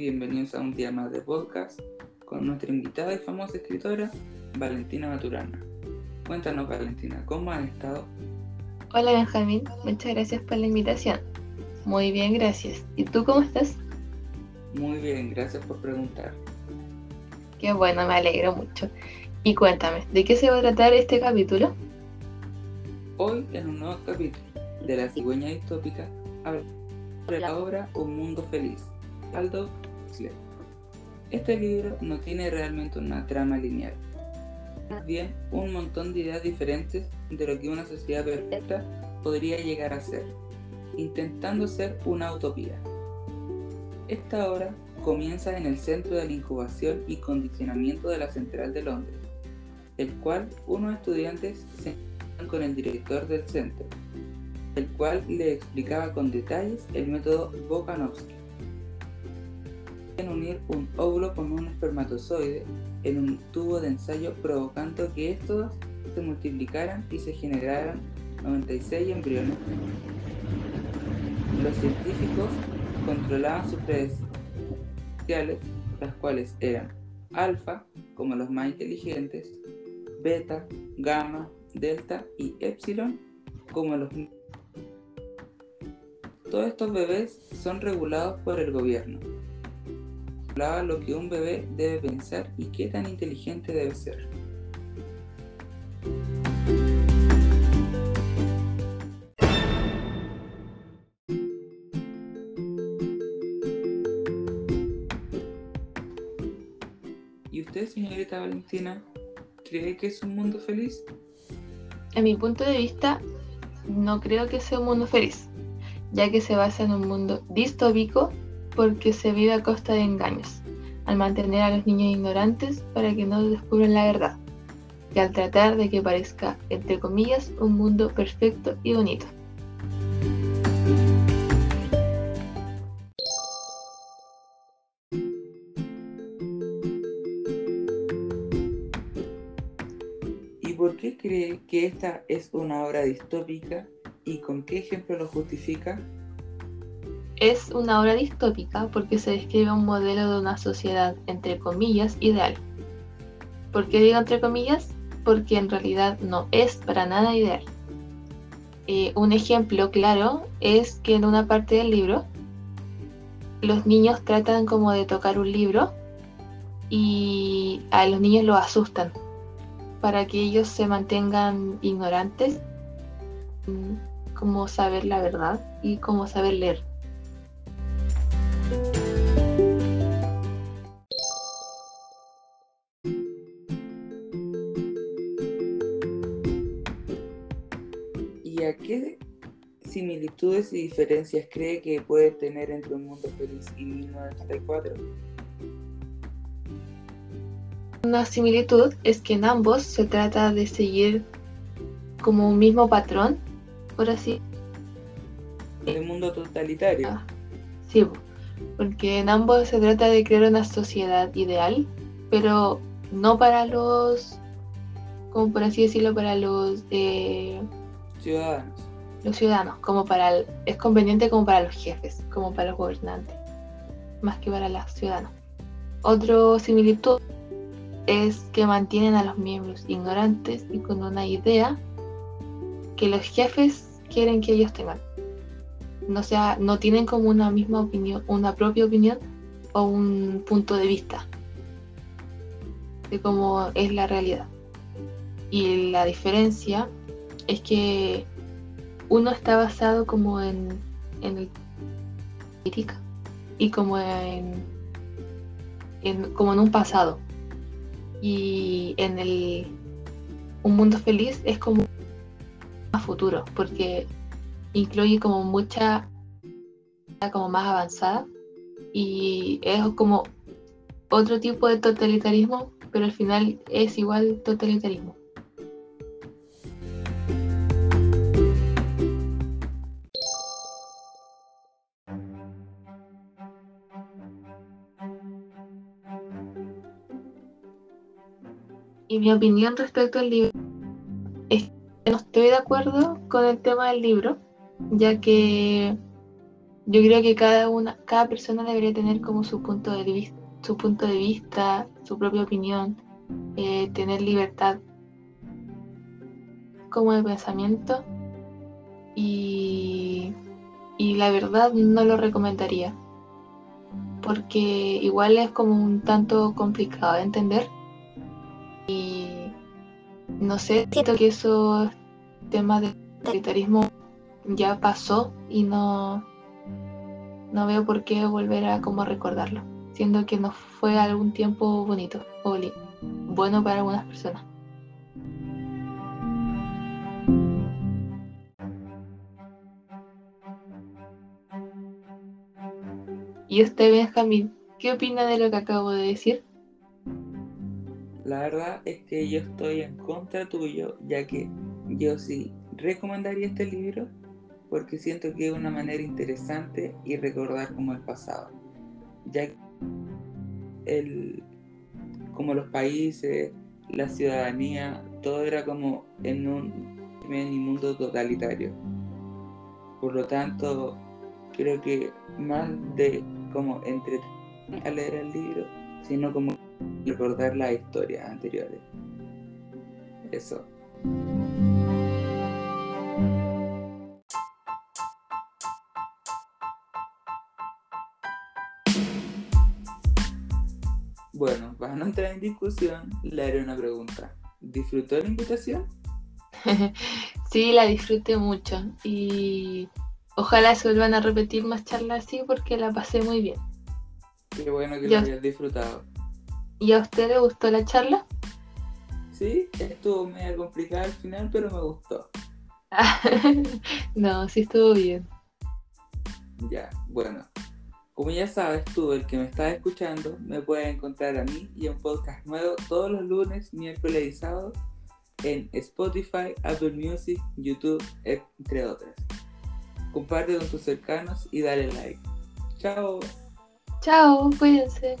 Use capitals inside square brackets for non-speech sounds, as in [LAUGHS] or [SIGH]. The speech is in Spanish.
y bienvenidos a un día más de podcast con nuestra invitada y famosa escritora Valentina Maturana. Cuéntanos Valentina, ¿cómo has estado? Hola Benjamín, muchas gracias por la invitación. Muy bien, gracias. ¿Y tú cómo estás? Muy bien, gracias por preguntar. Qué bueno, me alegro mucho. Y cuéntame, ¿de qué se va a tratar este capítulo? Hoy, en un nuevo capítulo de La cigüeña distópica, habla sobre la obra Un Mundo Feliz, Aldo Huxley. Este libro no tiene realmente una trama lineal, más bien un montón de ideas diferentes de lo que una sociedad perfecta podría llegar a ser, intentando ser una utopía. Esta obra comienza en el centro de la incubación y condicionamiento de la Central de Londres, el cual unos estudiantes se encuentran con el director del centro, el cual le explicaba con detalles el método Bokanovsky. Unir un óvulo con un espermatozoide en un tubo de ensayo provocando que estos se multiplicaran y se generaran 96 embriones. Los científicos controlaban sus sociales, las cuales eran alfa, como los más inteligentes, beta, gamma, delta y epsilon, como los todos estos bebés son regulados por el gobierno. Hablaba lo que un bebé debe pensar y qué tan inteligente debe ser. ¿Y usted, señorita Valentina, cree que es un mundo feliz? En mi punto de vista, no creo que sea un mundo feliz ya que se basa en un mundo distópico porque se vive a costa de engaños, al mantener a los niños ignorantes para que no descubran la verdad, y al tratar de que parezca, entre comillas, un mundo perfecto y bonito. ¿Y por qué cree que esta es una obra distópica ¿Y con qué ejemplo lo justifica? Es una obra distópica porque se describe un modelo de una sociedad, entre comillas, ideal. ¿Por qué digo entre comillas? Porque en realidad no es para nada ideal. Eh, un ejemplo claro es que en una parte del libro los niños tratan como de tocar un libro y a los niños los asustan para que ellos se mantengan ignorantes cómo saber la verdad y cómo saber leer. Similitudes y diferencias cree que puede tener entre Un Mundo Feliz y 1984? Una similitud es que en ambos se trata de seguir como un mismo patrón por así. El mundo totalitario. Ah, sí, porque en ambos se trata de crear una sociedad ideal, pero no para los, como por así decirlo, para los eh, ciudadanos. Los ciudadanos, como para es conveniente como para los jefes, como para los gobernantes, más que para los ciudadanos. Otro similitud es que mantienen a los miembros ignorantes y con una idea que los jefes quieren que ellos tengan. No, sea, no tienen como una misma opinión, una propia opinión o un punto de vista de cómo es la realidad. Y la diferencia es que uno está basado como en, en el política y como en, en, como en un pasado. Y en el un mundo feliz es como futuro, porque incluye como mucha, como más avanzada y es como otro tipo de totalitarismo, pero al final es igual totalitarismo. Mi opinión respecto al libro no estoy de acuerdo con el tema del libro, ya que yo creo que cada una, cada persona debería tener como su punto de vista, su punto de vista, su propia opinión, eh, tener libertad como de pensamiento y, y la verdad no lo recomendaría porque igual es como un tanto complicado de entender y no sé, siento que esos temas de militarismo ya pasó y no, no veo por qué volver a como recordarlo, siendo que no fue algún tiempo bonito o bueno para algunas personas. ¿Y usted, Benjamín, qué opina de lo que acabo de decir? La verdad es que yo estoy en contra tuyo, ya que yo sí recomendaría este libro porque siento que es una manera interesante y recordar como el pasado, ya que el, como los países, la ciudadanía, todo era como en un mundo totalitario. Por lo tanto, creo que más de como entretener a leer el libro, sino como recordar las historias anteriores. Eso. Bueno, para no entrar en discusión, le haré una pregunta. ¿Disfrutó la invitación? [LAUGHS] sí, la disfruté mucho y Ojalá se vuelvan a repetir más charlas así porque la pasé muy bien. Qué bueno que lo hayas disfrutado. ¿Y a usted le gustó la charla? Sí, estuvo medio complicada al final, pero me gustó. [LAUGHS] no, sí estuvo bien. Ya, bueno. Como ya sabes tú, el que me está escuchando, me puedes encontrar a mí y un podcast nuevo todos los lunes, miércoles y sábados en Spotify, Apple Music, YouTube, entre otras comparte con tus cercanos y dale like. Chao. Chao, cuídense.